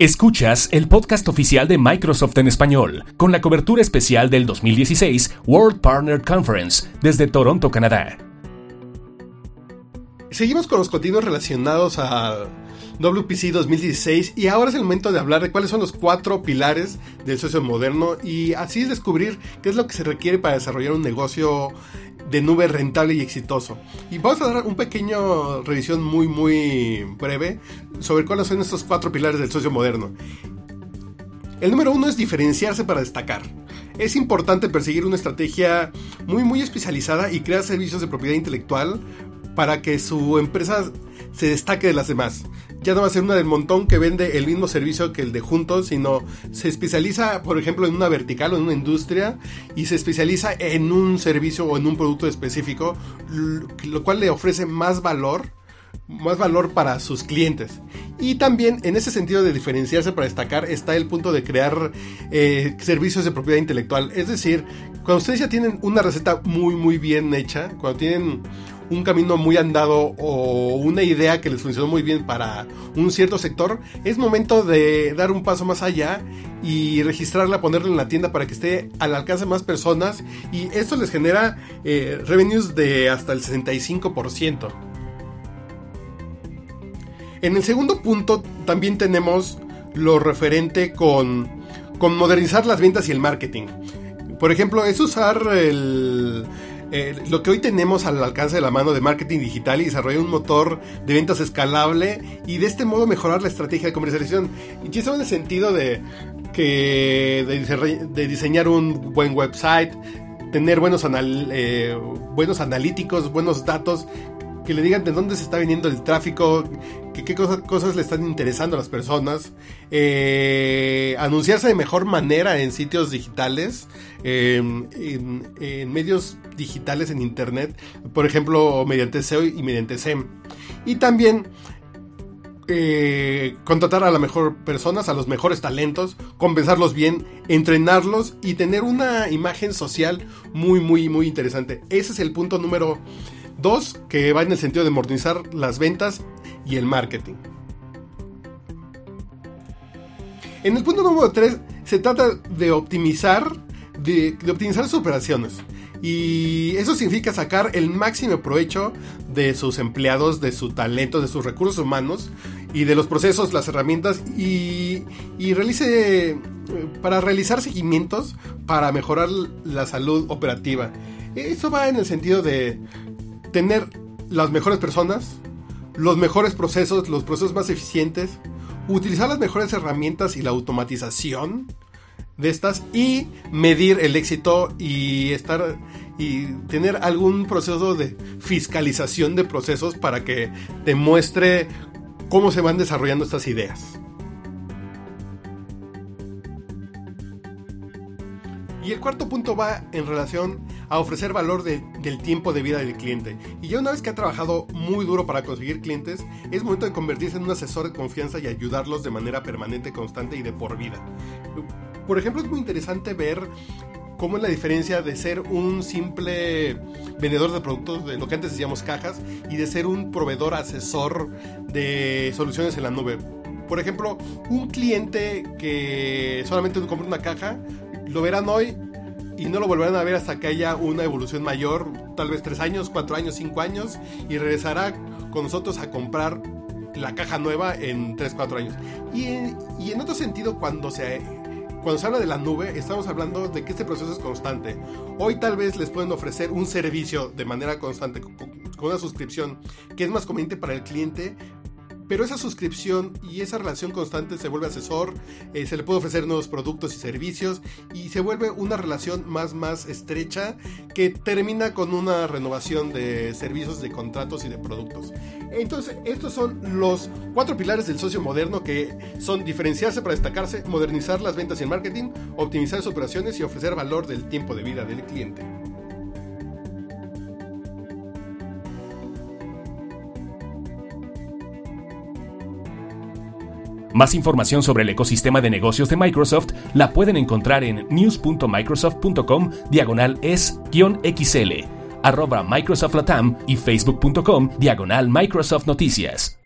Escuchas el podcast oficial de Microsoft en español, con la cobertura especial del 2016 World Partner Conference desde Toronto, Canadá. Seguimos con los contenidos relacionados a WPC 2016 y ahora es el momento de hablar de cuáles son los cuatro pilares del socio moderno y así descubrir qué es lo que se requiere para desarrollar un negocio de nube rentable y exitoso. Y vamos a dar un pequeño revisión muy muy breve sobre cuáles son estos cuatro pilares del socio moderno. El número uno es diferenciarse para destacar. Es importante perseguir una estrategia muy muy especializada y crear servicios de propiedad intelectual para que su empresa se destaque de las demás. Ya no va a ser una del montón que vende el mismo servicio que el de juntos, sino se especializa, por ejemplo, en una vertical o en una industria y se especializa en un servicio o en un producto específico, lo cual le ofrece más valor más valor para sus clientes. Y también en ese sentido de diferenciarse para destacar está el punto de crear eh, servicios de propiedad intelectual. Es decir, cuando ustedes ya tienen una receta muy muy bien hecha, cuando tienen un camino muy andado o una idea que les funcionó muy bien para un cierto sector, es momento de dar un paso más allá y registrarla, ponerla en la tienda para que esté al alcance de más personas y esto les genera eh, revenues de hasta el 65%. En el segundo punto también tenemos lo referente con, con modernizar las ventas y el marketing. Por ejemplo, es usar el, eh, lo que hoy tenemos al alcance de la mano de marketing digital y desarrollar un motor de ventas escalable y de este modo mejorar la estrategia de comercialización. Y eso en el sentido de que de, diseñar un buen website, tener buenos, eh, buenos analíticos, buenos datos que le digan de dónde se está viniendo el tráfico, qué cosas, le están interesando a las personas, eh, anunciarse de mejor manera en sitios digitales, em, en, medios digitales en internet, por ejemplo, mediante SEO y mediante SEM. Y también eh, contratar a las mejores personas, a los mejores talentos, compensarlos bien, entrenarlos y tener una imagen social muy, muy, muy interesante. Ese es el punto número Dos, que va en el sentido de modernizar las ventas y el marketing. En el punto número 3 se trata de optimizar, de, optimizar sus operaciones. Y eso significa sacar el máximo provecho de sus empleados, de su talento, de sus recursos humanos y de los procesos, las herramientas y, y realice para realizar seguimientos para mejorar la salud operativa. Eso va en el sentido de tener las mejores personas, los mejores procesos, los procesos más eficientes, utilizar las mejores herramientas y la automatización de estas y medir el éxito y estar y tener algún proceso de fiscalización de procesos para que demuestre cómo se van desarrollando estas ideas. Y el cuarto punto va en relación a ofrecer valor del tiempo de vida del cliente. Y ya una vez que ha trabajado muy duro para conseguir clientes, es momento de convertirse en un asesor de confianza y ayudarlos de manera permanente, constante y de por vida. Por ejemplo, es muy interesante ver cómo es la diferencia de ser un simple vendedor de productos, de lo que antes decíamos cajas, y de ser un proveedor asesor de soluciones en la nube. Por ejemplo, un cliente que solamente compra una caja lo verán hoy y no lo volverán a ver hasta que haya una evolución mayor, tal vez tres años, cuatro años, cinco años, y regresará con nosotros a comprar la caja nueva en tres, cuatro años. Y, y en otro sentido, cuando se, cuando se habla de la nube, estamos hablando de que este proceso es constante. Hoy tal vez les pueden ofrecer un servicio de manera constante, con una suscripción, que es más conveniente para el cliente, pero esa suscripción y esa relación constante se vuelve asesor, eh, se le puede ofrecer nuevos productos y servicios y se vuelve una relación más más estrecha que termina con una renovación de servicios, de contratos y de productos. Entonces, estos son los cuatro pilares del socio moderno que son diferenciarse para destacarse, modernizar las ventas y el marketing, optimizar sus operaciones y ofrecer valor del tiempo de vida del cliente. Más información sobre el ecosistema de negocios de Microsoft la pueden encontrar en news.microsoft.com diagonal es-xl, arroba Microsoft Latam y facebook.com diagonal Microsoft Noticias.